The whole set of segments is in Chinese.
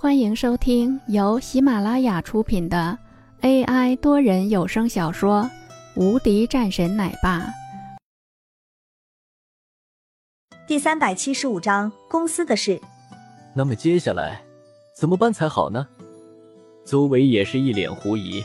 欢迎收听由喜马拉雅出品的 AI 多人有声小说《无敌战神奶爸》第三百七十五章公司的事。那么接下来怎么办才好呢？邹伟也是一脸狐疑。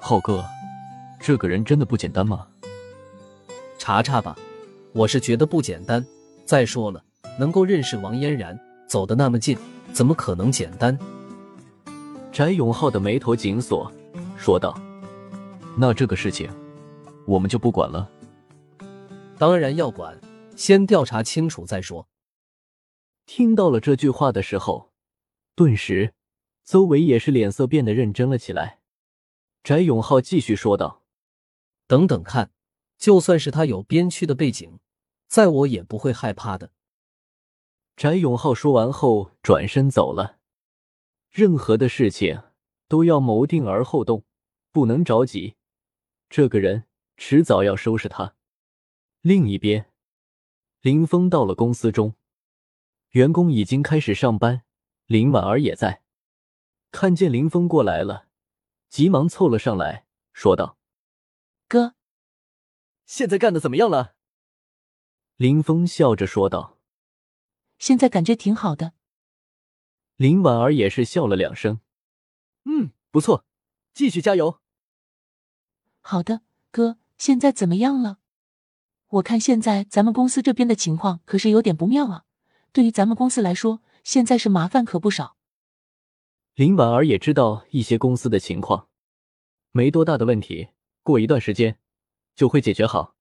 浩哥，这个人真的不简单吗？查查吧，我是觉得不简单。再说了，能够认识王嫣然，走得那么近。怎么可能简单？翟永浩的眉头紧锁，说道：“那这个事情，我们就不管了。当然要管，先调查清楚再说。”听到了这句话的时候，顿时邹伟也是脸色变得认真了起来。翟永浩继续说道：“等等看，就算是他有边区的背景，在我也不会害怕的。”翟永浩说完后转身走了。任何的事情都要谋定而后动，不能着急。这个人迟早要收拾他。另一边，林峰到了公司中，员工已经开始上班。林婉儿也在，看见林峰过来了，急忙凑了上来，说道：“哥，现在干的怎么样了？”林峰笑着说道。现在感觉挺好的。林婉儿也是笑了两声，嗯，不错，继续加油。好的，哥，现在怎么样了？我看现在咱们公司这边的情况可是有点不妙啊。对于咱们公司来说，现在是麻烦可不少。林婉儿也知道一些公司的情况，没多大的问题，过一段时间就会解决好。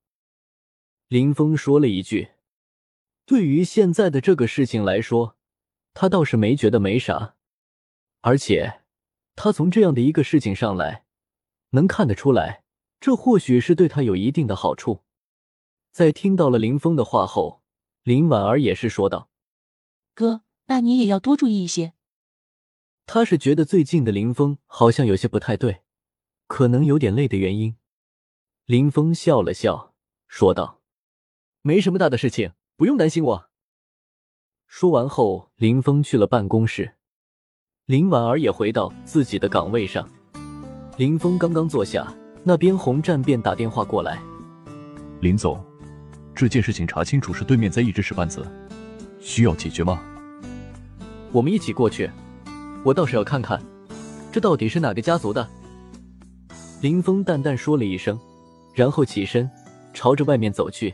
林峰说了一句。对于现在的这个事情来说，他倒是没觉得没啥，而且他从这样的一个事情上来，能看得出来，这或许是对他有一定的好处。在听到了林峰的话后，林婉儿也是说道：“哥，那你也要多注意一些。”他是觉得最近的林峰好像有些不太对，可能有点累的原因。林峰笑了笑，说道：“没什么大的事情。”不用担心我。说完后，林峰去了办公室，林婉儿也回到自己的岗位上。林峰刚刚坐下，那边洪战便打电话过来：“林总，这件事情查清楚是对面在一直使绊子，需要解决吗？我们一起过去。我倒是要看看，这到底是哪个家族的。”林峰淡淡说了一声，然后起身朝着外面走去。